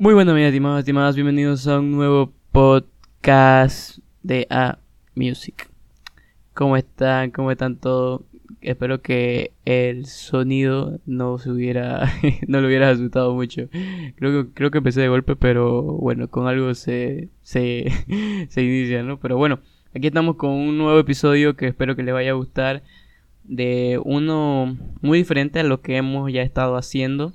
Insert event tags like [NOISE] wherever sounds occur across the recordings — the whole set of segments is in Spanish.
Muy buenas, mis estimados, estimadas, bienvenidos a un nuevo podcast de A Music. ¿Cómo están? ¿Cómo están todos? Espero que el sonido no se hubiera, [LAUGHS] no lo hubiera asustado mucho. Creo que, creo que empecé de golpe, pero bueno, con algo se, se, [LAUGHS] se inicia, ¿no? Pero bueno, aquí estamos con un nuevo episodio que espero que les vaya a gustar. De uno muy diferente a lo que hemos ya estado haciendo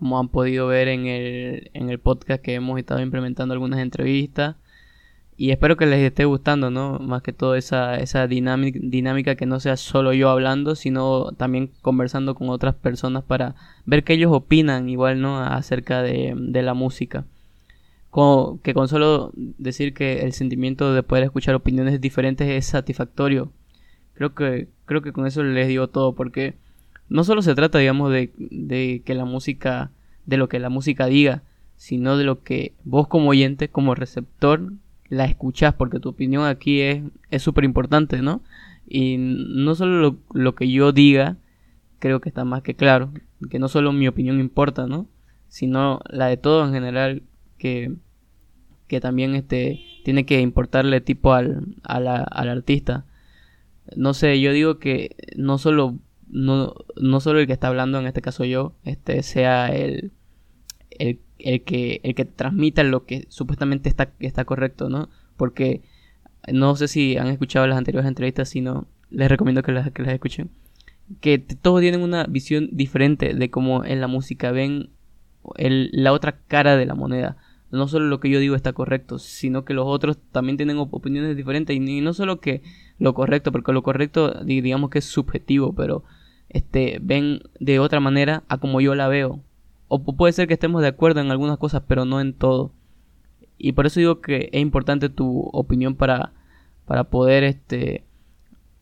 como han podido ver en el, en el podcast que hemos estado implementando algunas entrevistas. Y espero que les esté gustando, ¿no? Más que todo esa, esa dinámica, que no sea solo yo hablando, sino también conversando con otras personas para ver qué ellos opinan igual, ¿no? Acerca de, de la música. que con solo decir que el sentimiento de poder escuchar opiniones diferentes es satisfactorio. Creo que, creo que con eso les digo todo, porque no solo se trata, digamos, de, de que la música, de lo que la música diga, sino de lo que vos como oyente, como receptor, la escuchás, porque tu opinión aquí es súper importante, ¿no? Y no solo lo, que yo diga, creo que está más que claro, que no solo mi opinión importa, ¿no? Sino la de todo en general, que, que también este, tiene que importarle tipo al, al artista. No sé, yo digo que no solo no, no solo el que está hablando, en este caso yo, este sea el, el, que, el que transmita lo que supuestamente está, está correcto, ¿no? Porque no sé si han escuchado las anteriores entrevistas, sino les recomiendo que las, que las escuchen. Que todos tienen una visión diferente de cómo en la música ven el, la otra cara de la moneda. No solo lo que yo digo está correcto, sino que los otros también tienen opiniones diferentes. Y no solo que lo correcto, porque lo correcto digamos que es subjetivo, pero este, ven de otra manera a como yo la veo. O puede ser que estemos de acuerdo en algunas cosas, pero no en todo. Y por eso digo que es importante tu opinión para, para poder este,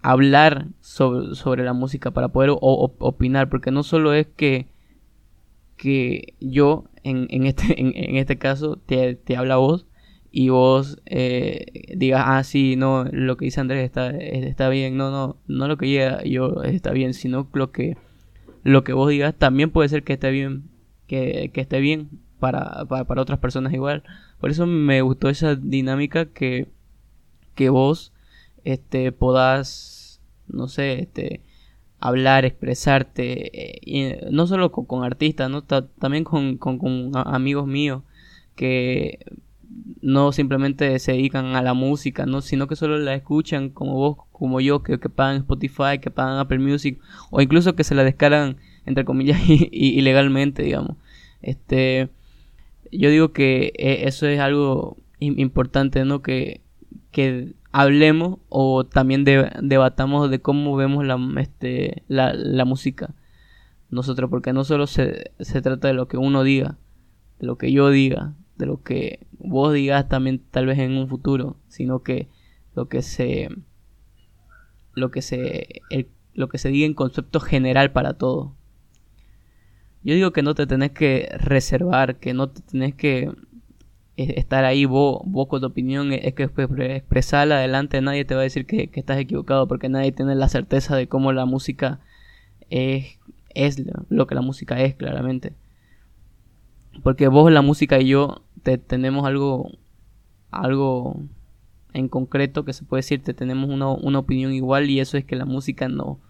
hablar sobre, sobre la música, para poder opinar, porque no solo es que, que yo, en, en, este, [LAUGHS] en, este caso, te, te habla a vos, y vos eh, digas, ah, sí, no, lo que dice Andrés está, está bien, no, no, no lo que diga yo está bien, sino lo que, lo que vos digas también puede ser que esté bien, que, que esté bien para, para, para, otras personas igual. Por eso me gustó esa dinámica que, que vos este, podás, no sé, este, hablar, expresarte, eh, no solo con, artistas, ¿no? también con, con amigos míos que no simplemente se dedican a la música, ¿no? sino que solo la escuchan como vos, como yo, que, que pagan Spotify, que pagan Apple Music, o incluso que se la descargan, entre comillas, [LAUGHS] ilegalmente, digamos. Este, yo digo que eh, eso es algo importante, ¿no? Que, que hablemos o también debatamos de cómo vemos la, este, la, la música nosotros, porque no solo se, se trata de lo que uno diga, de lo que yo diga, de lo que vos digas también tal vez en un futuro, sino que lo que se lo que se lo que se diga en concepto general para todo. Yo digo que no te tenés que reservar, que no te tenés que e, estar ahí vos, vos con tu opinión, es que expresarla adelante, nadie te va a decir que, que, estás equivocado, porque nadie tiene la certeza de cómo la música es, es lo que la música es claramente. Porque vos, la música y yo tenemos algo, algo en concreto que se puede decir, te tenemos una, una, opinión igual y eso es que la música no,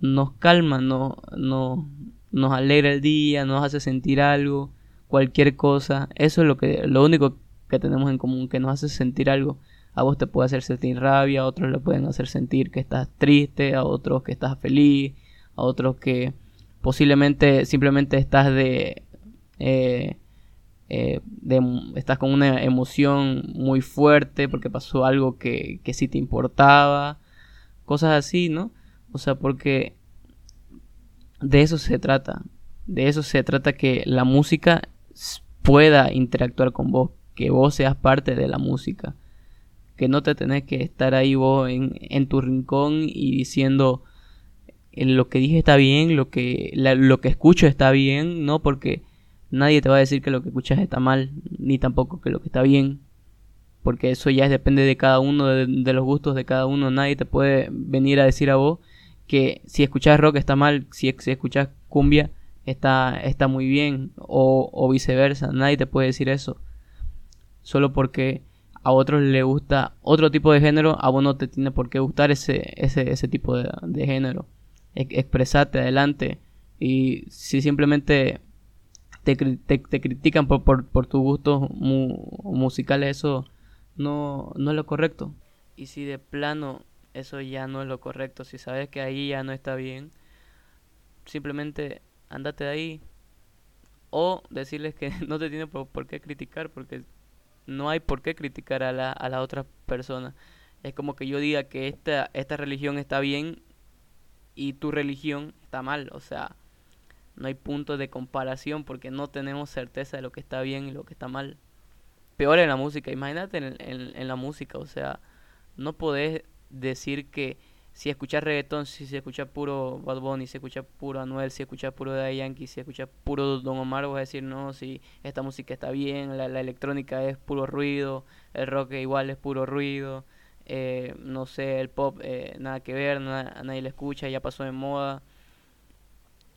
nos calma, no, no, nos alegra el día, nos hace sentir algo, cualquier cosa. Eso es lo, que, lo único que tenemos en común, que nos hace sentir algo. A vos te puede hacer sentir rabia, a otros le pueden hacer sentir que estás triste, a otros que estás feliz, a otros que posiblemente simplemente estás de eh, eh, estás con una emoción muy fuerte porque pasó algo que, que sí te importaba, cosas así, ¿no? O sea, porque de eso se trata, de eso se trata que la música pueda interactuar con vos, que vos seas parte de la música, que no te tenés que estar ahí vos en, en tu rincón y diciendo eh, lo que dije está bien, lo que, lo que escucho está bien, no porque Nadie te va a decir que lo que escuchas está mal, ni tampoco que lo que está bien. Porque eso ya depende de cada uno, de, los gustos de cada uno. Nadie te puede venir a decir a vos que si escuchas rock está mal, si, si escuchas cumbia está, está muy bien o, viceversa. Nadie te puede decir eso. Solo porque a otros le gusta otro tipo de género, a vos no te tiene por qué gustar ese, ese, ese tipo de género. expresate adelante. Y si simplemente te, te, critican por, por, por tus gustos musicales, eso no, no es lo correcto. Y si de plano eso ya no es lo correcto, si sabes que ahí ya no está bien, simplemente andate de ahí. O decirles que [LAUGHS] no te tiene por, por qué criticar, porque no hay por qué criticar a la, a la otra persona. Es como que yo diga que esta, esta religión está bien y tu religión está mal. O sea, no hay punto de comparación porque no tenemos certeza de lo que está bien y lo que está mal. Peor en la música, imagínate en, en, la música, o sea, no podés decir que si escuchas reggaetón, si se escucha puro Bad Bunny, si escucha puro Anuel, si escucha puro Daddy Yankee, si escucha puro Don Omar, vas a decir, no, si esta música está bien, la, electrónica es puro ruido, el rock igual es puro ruido, eh, no sé, el pop eh, nada que ver, nadie le escucha, ya pasó de moda.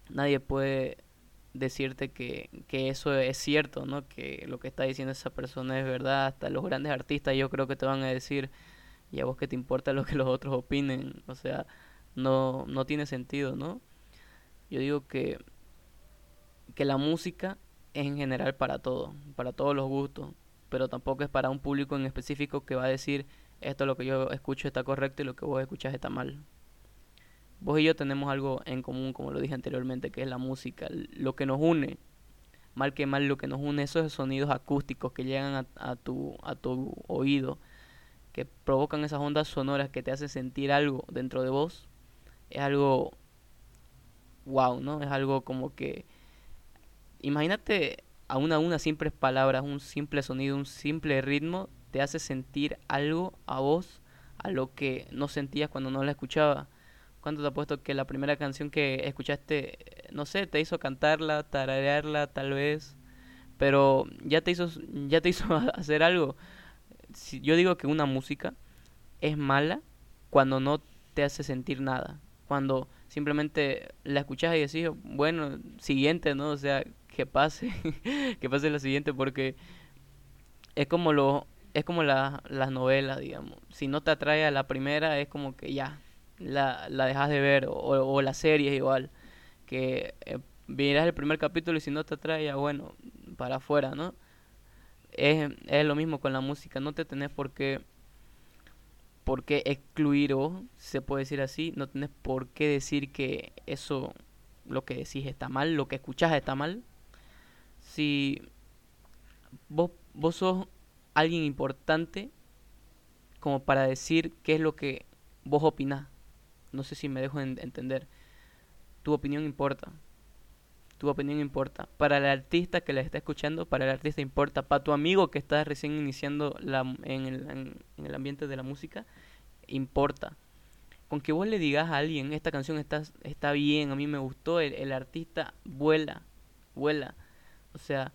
Nadie puede decirte que, que eso es cierto, ¿no? Que lo que está diciendo esa persona es verdad. Hasta los grandes artistas yo creo que te van a decir y a vos que te importa lo que los otros opinen, o sea, no, no tiene sentido, ¿no? Yo digo que, que la música es en general para todo, para todos los gustos, pero tampoco es para un público en específico que va a decir esto lo que yo escucho está correcto y lo que vos escuchas está mal. Vos y yo tenemos algo en común, como lo dije anteriormente, que es la música, lo que nos une, mal que mal lo que nos une, esos sonidos acústicos que llegan a, a, tu, a tu oído, que provocan esas ondas sonoras que te hacen sentir algo dentro de vos, es algo wow, ¿no? Es algo como que imagínate a una una simples palabras, un simple sonido, un simple ritmo te hace sentir algo a vos a lo que no sentías cuando no la escuchaba. ¿Cuánto te puesto que la primera canción que escuchaste, no sé, te hizo cantarla, tararearla tal vez, pero ya te hizo ya te hizo [LAUGHS] hacer algo? si yo digo que una música es mala cuando no te hace sentir nada. Cuando simplemente la escuchas y decís, bueno, siguiente, ¿no? O sea, que pase, [LAUGHS] que pase la siguiente porque es como lo es como la, las novelas, digamos. Si no te atrae a la primera, es como que ya, la, la dejas de ver. O, o la serie es igual. Que eh, el primer capítulo y si no te atrae, ya bueno, para afuera, ¿no? es, es lo mismo con la música, no te tenés por qué, por excluir o, se puede decir así, no tenés por qué decir que eso, lo que decís está mal, lo que escuchás está mal. Si vos, vos sos alguien importante como para decir qué es lo que vos opinás. No sé si me dejo entender. Tu opinión importa tu opinión importa. Para el artista que la está escuchando, para el artista importa. Para tu amigo que está recién iniciando la, en, el, en, el ambiente de la música, importa. Con que vos le digas a alguien, esta canción está, está bien, a mí me gustó, el, el artista vuela, vuela. O sea,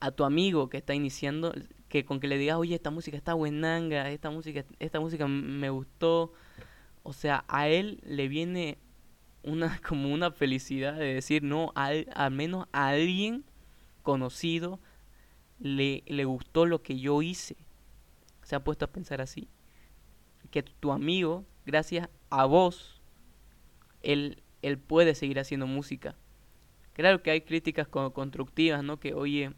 a tu amigo que está iniciando, que con que le digas, oye, esta música está buenanga, esta música, esta música me gustó. O sea, a él le viene una [LAUGHS] como una felicidad de decir, no, al, al menos a alguien conocido le, le gustó lo que yo hice. Se ha puesto a pensar así. Que tu amigo, gracias a vos, él, él puede seguir haciendo música. Claro que hay críticas constructivas, ¿no? Que, oye,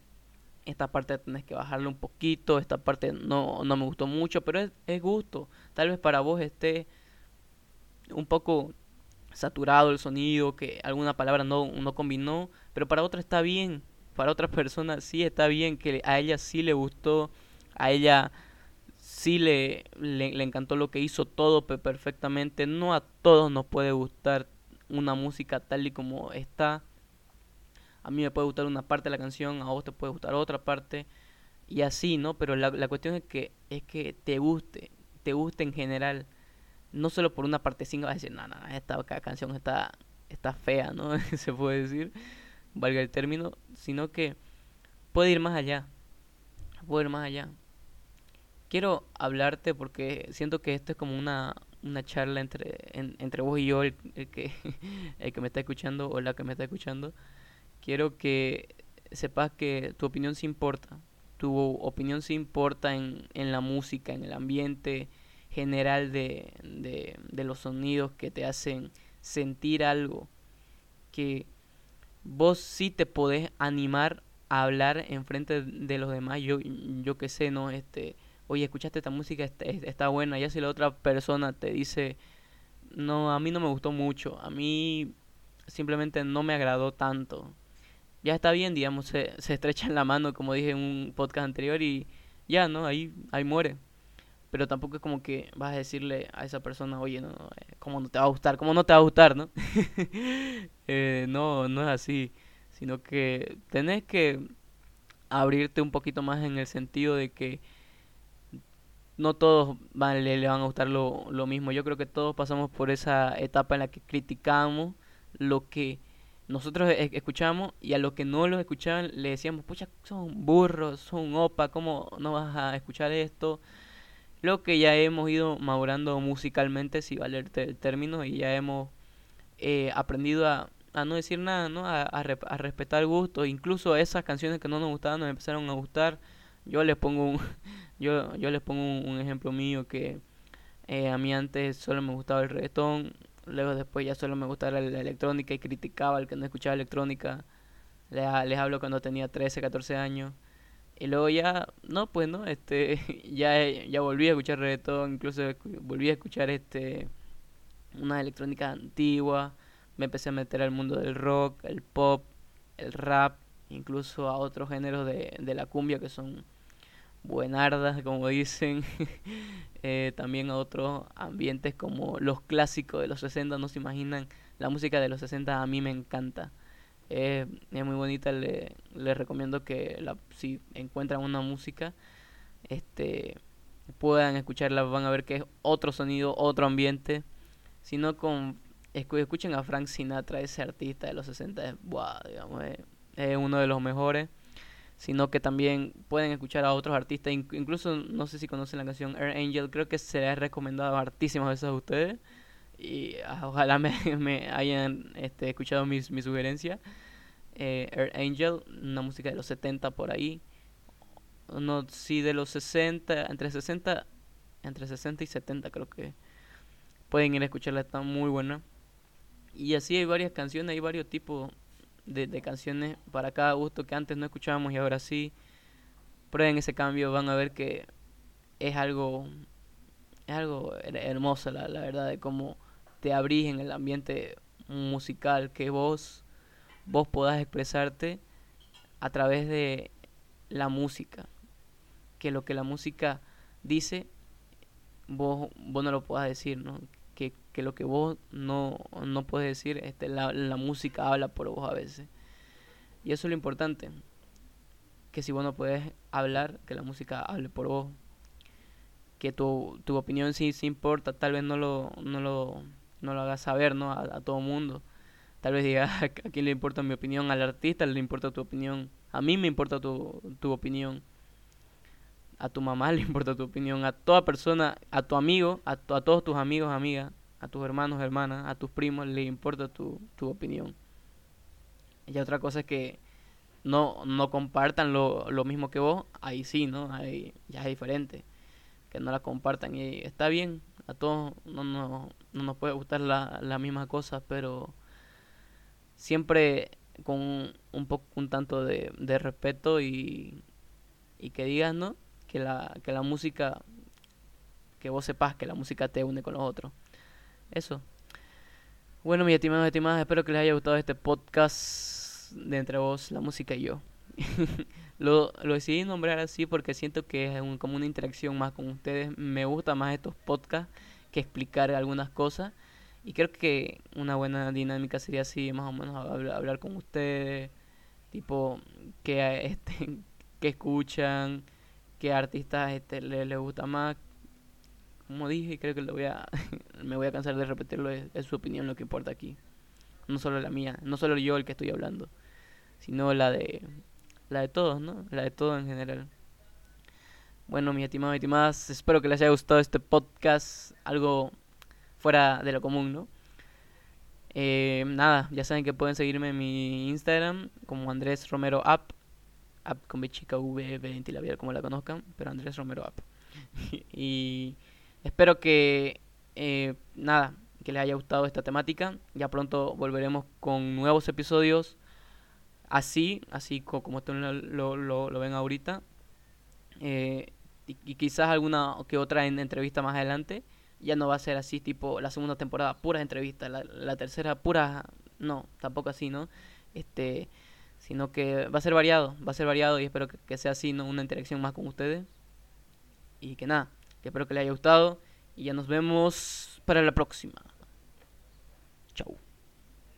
esta parte tenés que bajarle un poquito, esta parte no, no me gustó mucho, pero es, es gusto. Tal vez para vos esté un poco saturado el sonido, que alguna palabra no, no combinó, pero para otra está bien, para otras personas sí está bien, que a ella sí le gustó, a ella sí le, le, encantó lo que hizo todo perfectamente, no a todos nos puede gustar una música tal y como está, a mí me puede gustar una parte de la canción, a vos te puede gustar otra parte, y así, ¿no? Pero la, la cuestión es que, es que te guste, te guste en general no solo por una parte 5 vas a decir, no, no, esta canción está, está fea, ¿no? [LAUGHS] Se puede decir, valga el término, sino que puede ir más allá, puede ir más allá. Quiero hablarte porque siento que esto es como una, una charla entre, entre vos y yo, el, que, [LAUGHS] el que me está escuchando o la que me está escuchando. Quiero que sepas que tu opinión sí importa. Tu opinión sí importa en, en la música, en el ambiente general de, de, de los sonidos que te hacen sentir algo. Que vos sí te podés animar a hablar en frente de los demás. Yo, yo que sé, ¿no? Este, oye, escuchaste esta música, está, está buena. Ya si la otra persona te dice, no, a mí no me gustó mucho, a mí simplemente no me agradó tanto. Ya está bien, digamos, se, se estrecha en la mano, como dije en un podcast anterior, y ya, ¿no? Ahí, ahí muere. Pero tampoco es como que vas a decirle a esa persona, oye, no, no eh, ¿cómo no te va a gustar? ¿Cómo no te va a gustar, no? [LAUGHS] eh, no, no es así. Sino que tenés que abrirte un poquito más en el sentido de que no todos van, le, van a gustar lo, lo, mismo. Yo creo que todos pasamos por esa etapa en la que criticamos lo que nosotros escuchamos y a los que no los escuchaban le decíamos, pucha, son burros, son opa, ¿cómo no vas a escuchar esto? Lo que ya hemos ido madurando musicalmente, si vale el, término, y ya hemos eh, aprendido a, a, no decir nada, ¿no? A, a, respetar gustos. Incluso esas canciones que no nos gustaban nos empezaron a gustar. Yo les pongo un, [LAUGHS] yo, yo les pongo un, ejemplo mío que eh, a mí antes solo me gustaba el reggaetón, luego después ya solo me gustaba la, electrónica y criticaba al que no escuchaba electrónica. Les hablo cuando tenía 13, 14 años. Y luego ya, no, pues no, este, [LAUGHS] ya, ya volví a escuchar reggaetón, incluso volví a escuchar este, una electrónica antigua, me empecé a meter al mundo del rock, el pop, el rap, incluso a otros géneros de, de la cumbia que son buenardas, como dicen, [LAUGHS] eh, también a otros ambientes como los clásicos de los 60, no se imaginan, la música de los 60 a mí me encanta. es muy bonita, le, les recomiendo que la, si encuentran una música, este puedan escucharla, van a ver que es otro sonido, otro ambiente. Si no con escuchen a Frank Sinatra, ese artista de los 60, es, digamos, es uno de los mejores sino que también pueden escuchar a otros artistas, incluso no sé si conocen la canción Air Angel, creo que se la he recomendado hartísimas veces a ustedes y ah, ojalá [LAUGHS] me, me hayan este, escuchado mis, mi sugerencia. Eh, Air Angel, una música de los 70 por ahí, no, sí de los 60, entre 60, entre 60 y 70 creo que pueden ir a escucharla, está muy buena. Y así hay varias canciones, hay varios tipos de, canciones para cada gusto que antes no escuchábamos y ahora sí. Prueben ese cambio, van a ver que es algo, es algo hermoso, la, la verdad, de cómo te abrís en el ambiente musical, que vos, vos podás expresarte a través de la música. Que lo que la música dice, vos, vos no lo puedas decir, ¿no? que lo que vos no, no puedes decir, este, la, la música habla por vos a veces. Y eso es lo importante, que si vos no puedes hablar, que la música hable por vos. Que tu, tu opinión sí, importa, tal vez no lo, no lo, no lo hagas saber ¿no? a, todo mundo. Tal vez digas [LAUGHS] a quién le importa mi opinión, al artista le importa tu opinión, a mí me importa tu, tu opinión, a tu mamá [LAUGHS] le importa tu opinión, a toda persona, a tu amigo, a, a todos tus amigos, amigas, a tus hermanos, hermanas, a tus primos, le importa tu, tu opinión. Y otra cosa es que no, no compartan lo, lo mismo que vos, ahí sí, ¿no? Ahí ya es diferente. Que no la compartan y está bien, a todos no, no, no nos puede gustar la, la misma cosa, pero siempre con un poco un tanto de, respeto y, y que digas, ¿no? Que la, que la música, que vos sepas que la música te une con los otros. Eso. Bueno, mis estimados estimadas, espero que les haya gustado este podcast de entre vos, la música y yo. [LAUGHS] lo, lo decidí nombrar así porque siento que es como una interacción más con ustedes. Me gusta más estos podcasts que explicar algunas cosas. Y creo que una buena dinámica sería así, más o menos hablar, con ustedes, tipo que este, [LAUGHS] que escuchan, qué artistas este, les, gusta más, como dije, creo que lo voy a, [LAUGHS] me voy a cansar de repetirlo, es, su opinión lo que importa aquí. No solo la mía, no solo yo el que estoy hablando, sino la de, la de todos, ¿no? La de todos en general. Bueno, mis estimados y estimadas, espero que les haya gustado este podcast, algo fuera de lo común, ¿no? Eh, nada, ya saben que pueden seguirme en mi Instagram como Andrés Romero App, app con B chica V, B como la conozcan, pero Andrés Romero App. [LAUGHS] y espero que, eh, nada, que les haya gustado esta temática. Ya pronto volveremos con nuevos episodios así, así como lo, lo, ven ahorita. Eh, y, quizás alguna que otra en entrevista más adelante. Ya no va a ser así, tipo la segunda temporada, puras entrevistas. La, tercera, pura. No, tampoco así, ¿no? Este. Sino que va a ser variado, va a ser variado y espero que, sea así, ¿no? Una interacción más con ustedes. Y que nada, que espero que les haya gustado. Y ya nos vemos para la próxima. Chau.